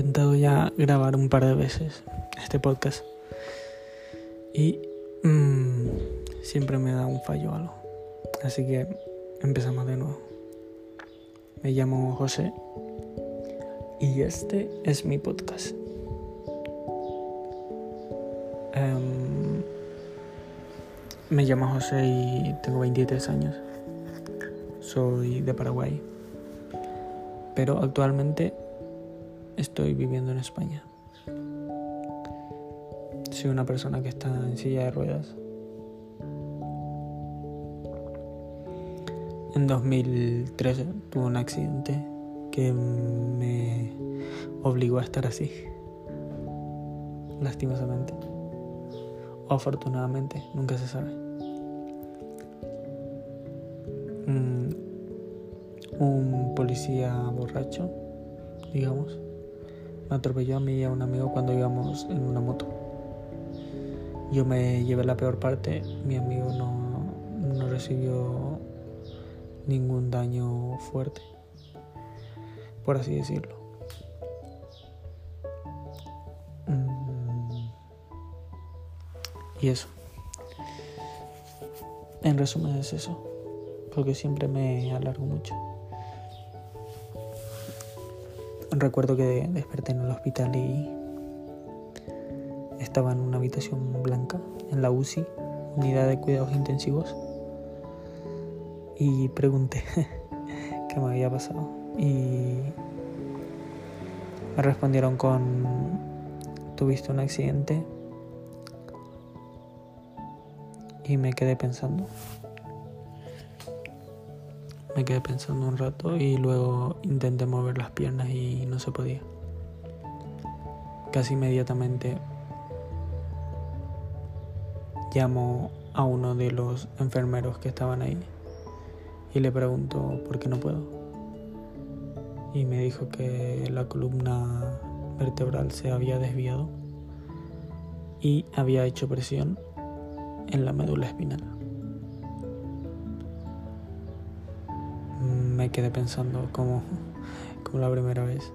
intentado ya grabar un par de veces este podcast y mmm, siempre me da un fallo algo. Así que empezamos de nuevo. Me llamo José y este es mi podcast. Um, me llamo José y tengo 23 años. Soy de Paraguay. Pero actualmente estoy viviendo en España. Soy una persona que está en silla de ruedas. En 2013 tuve un accidente que me obligó a estar así. Lastimosamente. O afortunadamente, nunca se sabe. Mm, un policía borracho, digamos, me atropelló a mí y a un amigo cuando íbamos en una moto. Yo me llevé la peor parte, mi amigo no, no recibió ningún daño fuerte, por así decirlo. Mm. Y eso. En resumen es eso, porque siempre me alargo mucho. Recuerdo que desperté en el hospital y estaba en una habitación blanca, en la UCI, unidad de cuidados intensivos, y pregunté qué me había pasado. Y me respondieron con, tuviste un accidente. Y me quedé pensando. Me quedé pensando un rato y luego intenté mover las piernas y no se podía. Casi inmediatamente llamo a uno de los enfermeros que estaban ahí y le pregunto por qué no puedo. Y me dijo que la columna vertebral se había desviado y había hecho presión en la médula espinal. Quedé pensando como, como la primera vez.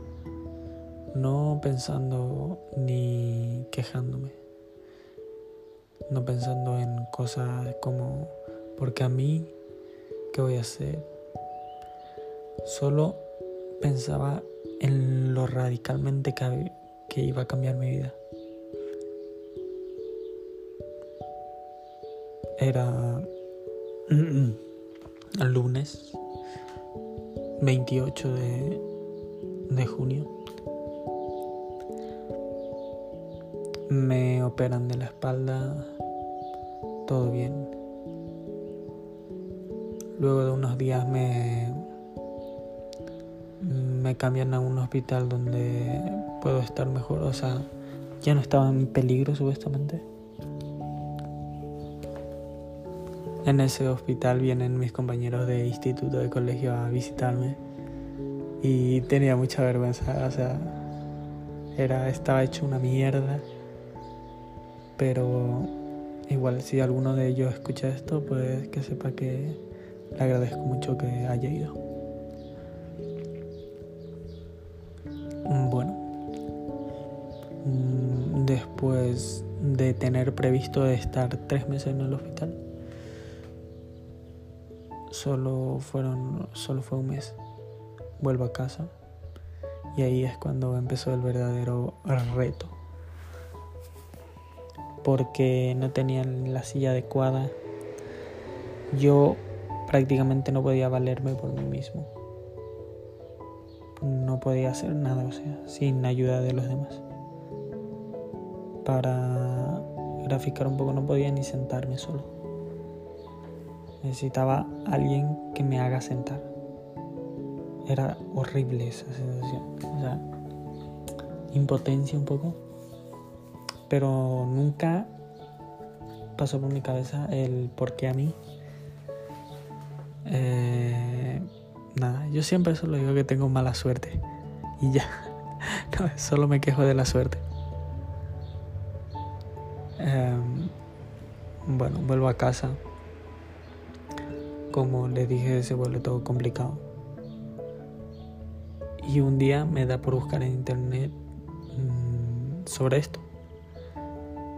No pensando ni quejándome. No pensando en cosas como, porque a mí, ¿qué voy a hacer? Solo pensaba en lo radicalmente que, que iba a cambiar mi vida. Era el lunes 28 de, de junio. Me operan de la espalda, todo bien. Luego de unos días me, me cambian a un hospital donde puedo estar mejor, o sea, ya no estaba en peligro supuestamente. En ese hospital vienen mis compañeros de instituto, de colegio a visitarme y tenía mucha vergüenza, o sea, era, estaba hecho una mierda, pero igual si alguno de ellos escucha esto, pues que sepa que le agradezco mucho que haya ido. Bueno, mm, después de tener previsto estar tres meses en el hospital, solo fueron solo fue un mes vuelvo a casa. Y ahí es cuando empezó el verdadero reto. Porque no tenía la silla adecuada. Yo prácticamente no podía valerme por mí mismo. No podía hacer nada o sea sin ayuda de los demás. Para graficar un poco no podía ni sentarme solo Necesitaba alguien que me haga sentar. Era horrible esa sensación. O sea, impotencia un poco. Pero nunca pasó por mi cabeza el por qué a mí. Eh, nada, yo siempre solo digo que tengo mala suerte. Y ya. Solo me quejo de la suerte. Em, bueno, vuelvo a casa como les dije, se vuelve todo complicado. Y un día me da por buscar en internet sobre esto.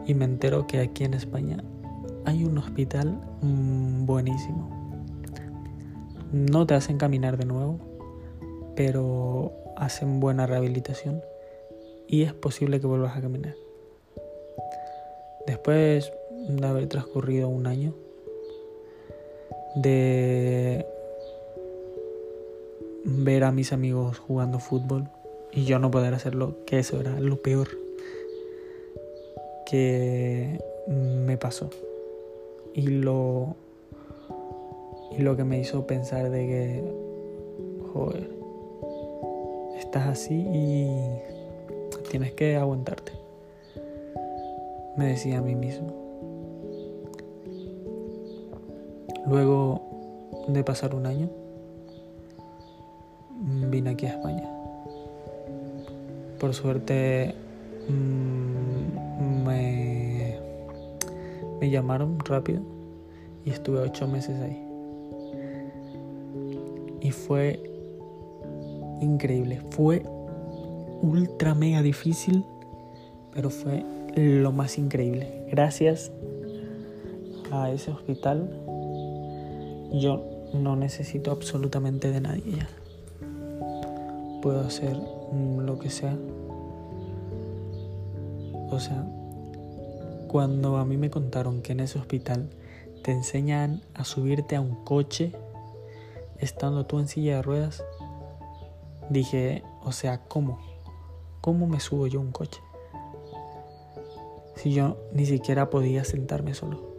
Y me entero que aquí en España hay un hospital mm, buenísimo. No te hacen caminar de nuevo, pero hacen buena rehabilitación y es posible que vuelvas a caminar. Después de haber transcurrido un año de ver a mis amigos jugando fútbol y yo no poder hacerlo, que eso era lo peor que me pasó. Y lo y lo que me hizo pensar de que joder, estás así y tienes que aguantarte. Me decía a mí mismo. Luego de pasar un año, vine aquí a España. Por suerte mm, me llamaron rápido y estuve ocho meses ahí. Y fue increíble. Fue ultra mega difícil, pero fue lo más increíble. Gracias a ese hospital, yo no necesito absolutamente de nadie ya. Puedo hacer lo que sea. O sea, cuando a mí me contaron que en ese hospital te enseñan a subirte a un coche estando tú en silla de ruedas, dije, o sea, ¿cómo? ¿Cómo me subo yo a un coche? Si yo ni siquiera podía sentarme solo.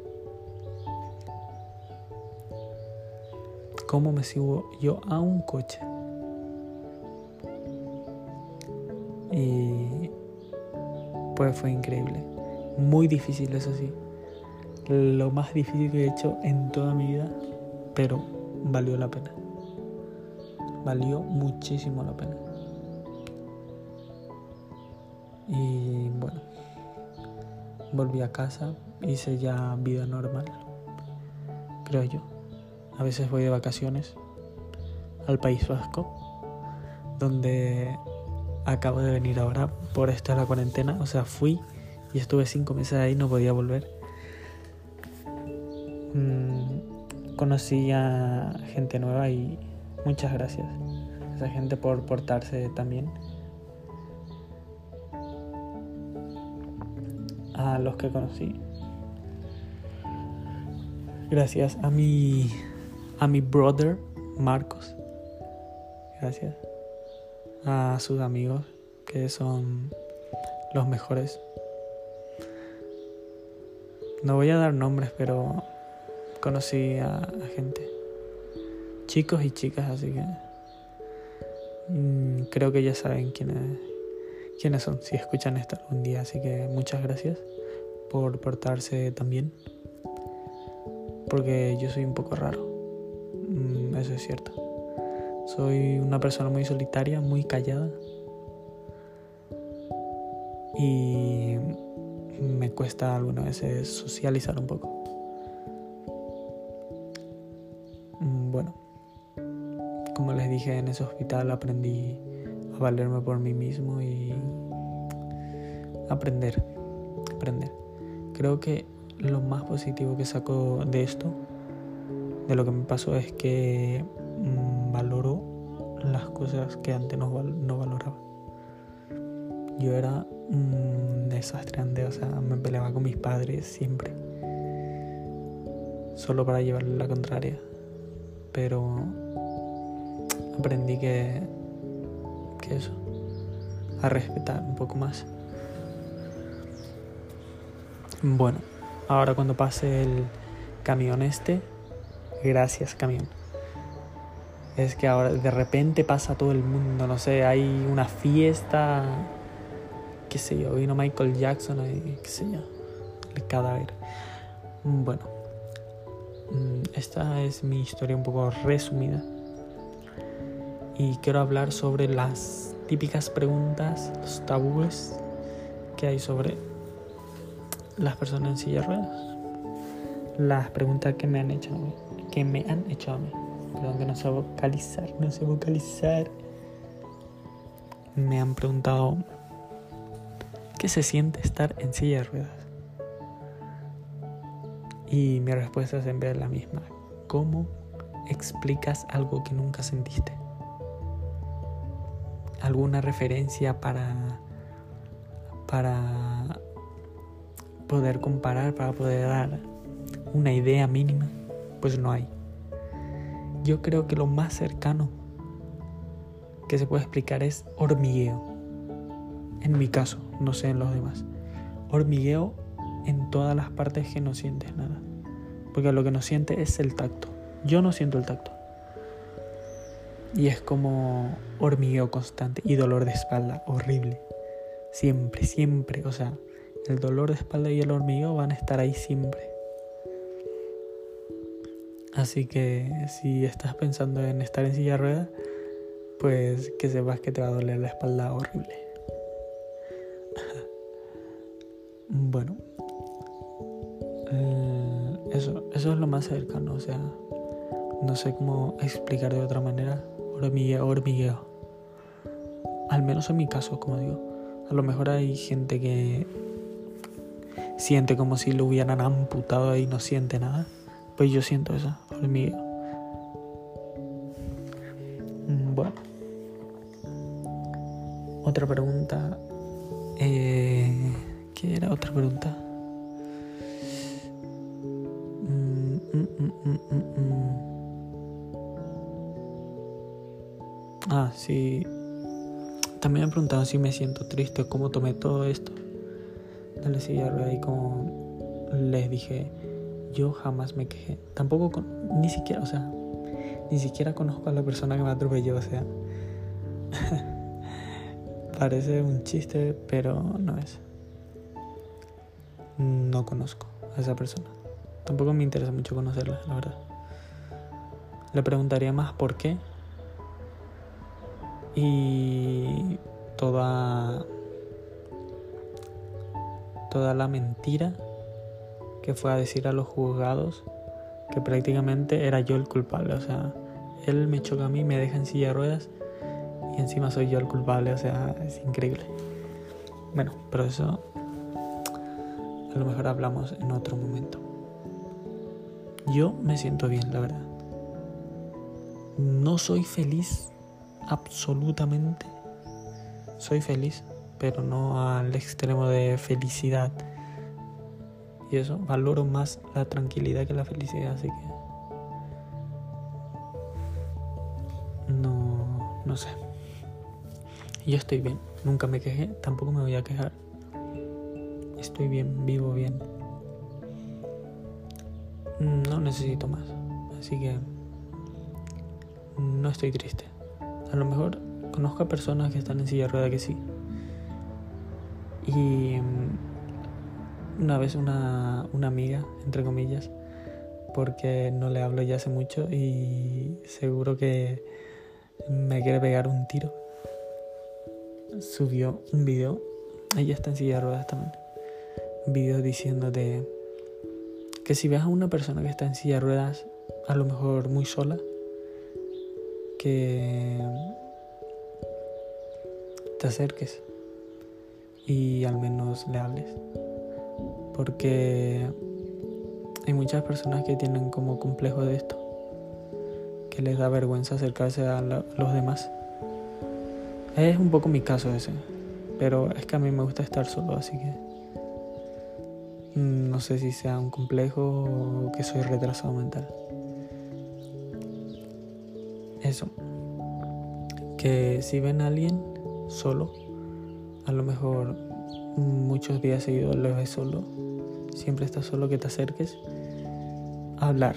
¿Cómo me subo yo a un coche? Y pues fue increíble. Muy difícil, eso sí. Lo más difícil que he hecho en toda mi vida, pero valió la pena. Valió muchísimo la pena. Y bueno, volví a casa, hice ya vida normal, creo yo. A veces voy de vacaciones al País Vasco, donde acabo de venir ahora por esta la cuarentena. O sea, fui y estuve cinco meses ahí, no podía volver. Mm, conocí a gente nueva y muchas gracias a esa gente por portarse también a los que conocí. Gracias a mi a mi brother Marcos. Gracias a sus amigos que son los mejores. No voy a dar nombres, pero conocí a, gente. Chicos y chicas, así que mm, creo que ya saben quiénes quiénes son si escuchan esto algún día. Así que muchas gracias por portarse también. Porque yo soy un poco raro. Eso es cierto. Soy una persona muy solitaria, muy callada. Y me cuesta algunas veces socializar un poco. Mm, bueno, como les dije, en ese hospital aprendí a valerme por mí mismo y aprender, aprender. Creo que lo más positivo que saco de esto, de lo que me pasó, es que mm, valoro las cosas que antes no, valoraba. Yo era un desastre antes, o sea, me peleaba con mis padres siempre, solo para llevarle la contraria. Pero aprendí que, que eso, a respetar un poco más. Bueno, ahora cuando pase el camión este, gracias camión. Es que ahora de repente pasa todo el mundo, no sé, hay una fiesta, qué sé yo, vino Michael Jackson, qué sé yo, el cadáver. Bueno, mm, esta es mi historia un poco resumida. Y quiero hablar sobre las típicas preguntas, los tabúes que hay sobre las personas en silla de ruedas. Las preguntas que me han hecho que me han hecho a mí. Perdón que no sé vocalizar, no sé vocalizar. Me han preguntado ¿qué se siente estar en silla de ruedas? Y mi respuesta siempre es la misma. ¿Cómo explicas algo que nunca sentiste? ¿Alguna referencia para, para poder comparar, para poder dar una idea mínima? Pues no hay. Yo creo que lo más cercano que se puede explicar es hormigueo. En mi caso, no sé en los demás. Hormigueo en todas las partes que no sientes nada. Porque lo que no sientes es el tacto. Yo no siento el tacto. Y es como hormigueo constante y dolor de espalda horrible. Siempre, siempre. O sea, el dolor de espalda y el hormigueo van a estar ahí siempre. Así que si estás pensando en estar en silla de ruedas, pues que sepas que te va a doler la espalda horrible. bueno, eh, eso, eso es lo más cercano, o sea, no sé cómo explicar de otra manera. Hormigueo, hormigueo. Al menos en mi caso, como digo. A lo mejor hay gente que siente como si lo hubieran amputado y no siente nada. Pues yo siento eso, hormigueo. Mm, bueno. Otra pregunta. Eh, ¿Qué era otra pregunta? Mm, mm, ah, sí. También me preguntado si me siento triste, cómo tomé todo esto. Dale cigarro y como les dije, yo jamás me quejé. Tampoco, con, ni siquiera, o sea, ni siquiera conozco a la persona que me atropelló, o sea. Parece un chiste, pero no es. No conozco a esa persona. Tampoco me interesa mucho conocerla, la verdad. Le preguntaría más por qué. Y toda toda la mentira que fue a decir a los juzgados que prácticamente era yo el culpable. O sea, él me choca a mí, me deja en silla de ruedas y encima soy yo el culpable. O sea, es increíble. Bueno, pero eso a lo mejor hablamos en otro momento. Yo me siento bien, la verdad. No soy feliz absolutamente. Soy feliz, pero no al extremo de felicidad y eso, valoro más la tranquilidad que la felicidad, así que... No, no sé. Yo estoy bien, nunca me quejé, tampoco me voy a quejar. Estoy bien, vivo bien. No necesito más, así que no estoy triste. A lo mejor conozco a personas que están en silla de rueda que sí. Y una vez una, amiga, entre comillas, porque no le hablo ya hace mucho y seguro que me quiere pegar un tiro. Subió un video, ella está en silla de ruedas también, un video diciéndote que si ves a una persona que está en silla de ruedas, a lo mejor muy sola, que te acerques y al menos le hables porque hay muchas personas que tienen como complejo de esto, que les da vergüenza acercarse a los demás. Es un poco mi caso ese, pero es que a mí me gusta estar solo, así que no sé si sea un complejo o que soy retrasado mental. Eso. Que si ven a alguien solo, a lo mejor muchos días seguidos lo ves solo, siempre estás solo, que te acerques a hablar.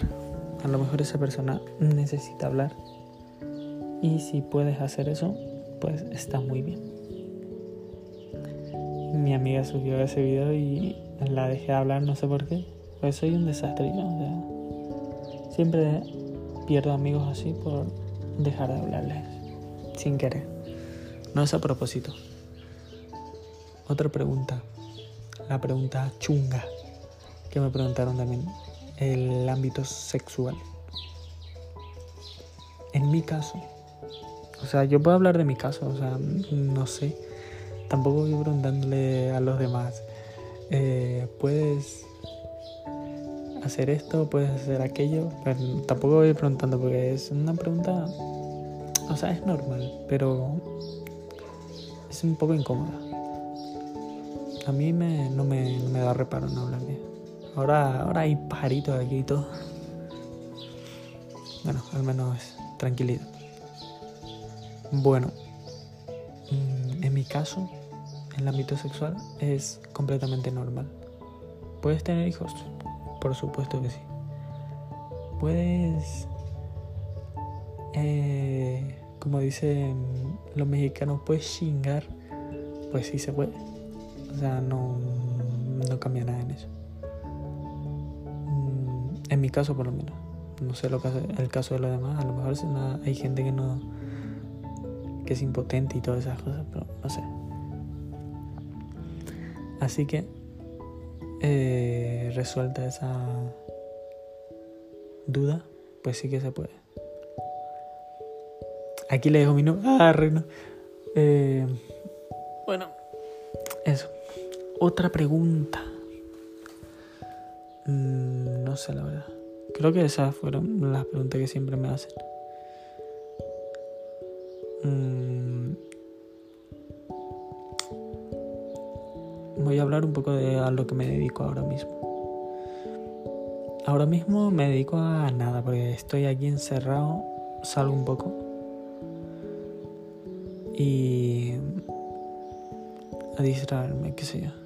A lo mejor esa persona necesita hablar. Y si puedes hacer eso, pues está muy bien. Mi amiga subió ese video y la dejé hablar, no sé por qué. Pues soy un desastre siempre pierdo amigos así por dejar de hablarles sin querer. No es a propósito. Otra pregunta. La pregunta chunga que me preguntaron también. El ámbito sexual. En mi caso. O sea, yo puedo hablar de mi caso. O sea, no sé tampoco voy preguntándole a los demás, eh, ¿puedes hacer esto? ¿Puedes hacer aquello? Pero tampoco voy preguntando porque es una pregunta, o sea, es normal, pero es un poco incómoda. A mí me, no, me, me da reparo no hablar de Ahora, ahora hay pajaritos aquí y todo. Bueno, al menos tranquilidad. Bueno, mm, en mi caso, en el ámbito sexual es completamente normal. ¿Puedes tener hijos? Por supuesto que sí. ¿Puedes, eh, como dicen los mexicanos, puedes chingar? Pues sí se puede. O sea, no, no cambia nada en eso. Mi caso, por lo menos. No sé lo el caso de los demás. A lo mejor hay gente que no que es impotente y todas esas cosas, pero no sé. Así que eh, resuelta esa duda, pues sí que se puede. Aquí le dejo mi nombre. Ah, reino. Eh, bueno, eso. Otra pregunta. Mm, no sé la verdad. Creo que esas fueron las preguntas que siempre me hacen. Mm, voy a hablar un poco de a lo que me dedico ahora mismo. Ahora mismo me dedico a nada porque estoy aquí encerrado, salgo un poco y a distraerme, qué sé yo.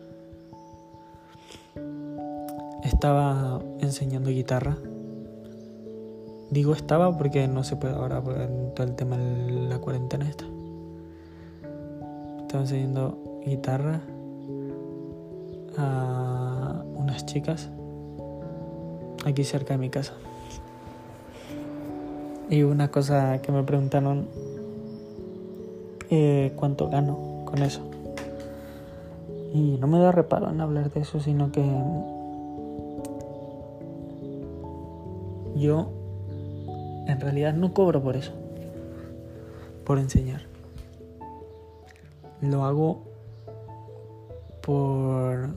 Estaba enseñando guitarra Digo estaba porque no se puede ahora por todo el tema de la cuarentena esta. Estaba enseñando guitarra a unas chicas aquí cerca de mi casa. Y una cosa que me preguntaron, eh, ¿cuánto gano con eso? Y no me da reparo en hablar de eso, sino que yo en realidad no cobro por eso, por enseñar. Lo hago por...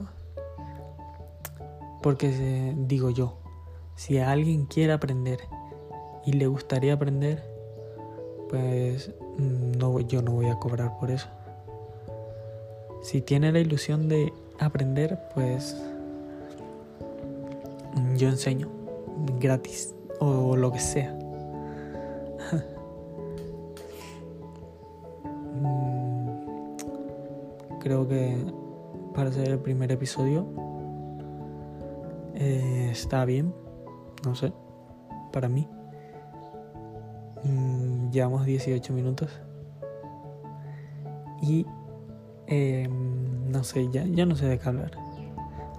Porque digo yo, si alguien quiere aprender y le gustaría aprender, pues no, yo no voy a cobrar por eso. Si tiene la ilusión de aprender, pues yo enseño gratis o lo que sea. Mm, creo que para ser el primer episodio eh, está bien, no sé, para mí. Mm, llevamos 18 minutos y em, no sé, ya, ya no sé de qué hablar.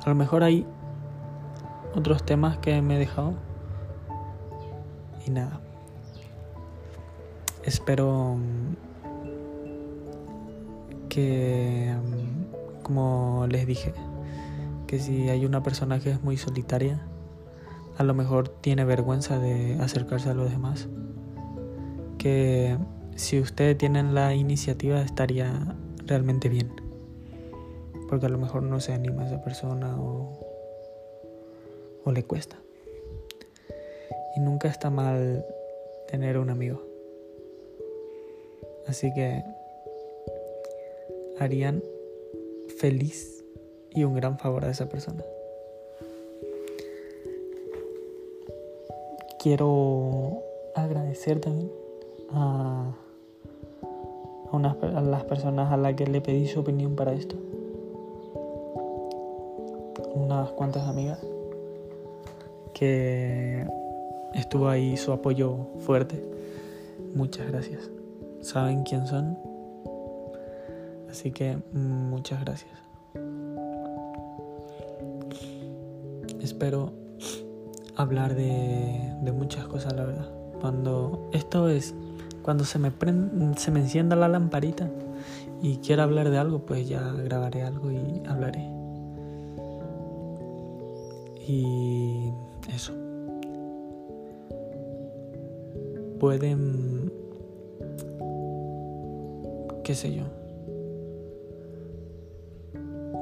A lo mejor hay otros temas que me he dejado y nada. Espero mm, que, mm, como les dije, que si hay una persona que es muy solitaria, a lo mejor tiene vergüenza de acercarse a los demás. Que si ustedes tienen la iniciativa estaría realmente bien. Porque a lo mejor no se anima esa persona o, o le cuesta. Y nunca está mal tener un amigo. Así que harían feliz y un gran favor a esa persona. Quiero agradecer también a, a las personas a las que le pedí su opinión para esto. Unas cuantas amigas que estuvo ahí su apoyo fuerte. Muchas gracias saben quién son. Así que muchas gracias. Espero hablar de, muchas cosas, la verdad. Cuando esto es, cuando se me, se me encienda la lamparita y quiera hablar de algo, pues ya grabaré algo y hablaré. Y Pueden qué sé yo.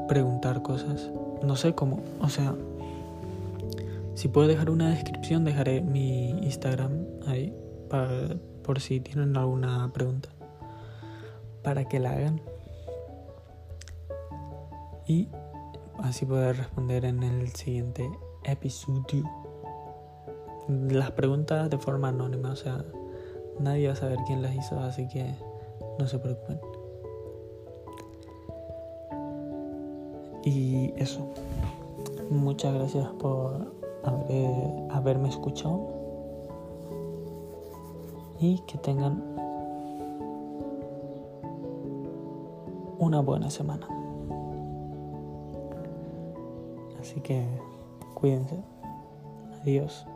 preguntar cosas. No sé cómo, o sea, si puedo dejar una descripción, dejaré mi Instagram ahí para, por si tienen alguna pregunta para que la hagan y así poder responder en el siguiente episodio las preguntas de forma anónima, o sea, nadie va a saber quién las hizo, así que no se preocupen. Y eso. Muchas gracias por haberme escuchado. Y que tengan una buena semana. Así que cuídense. Adiós.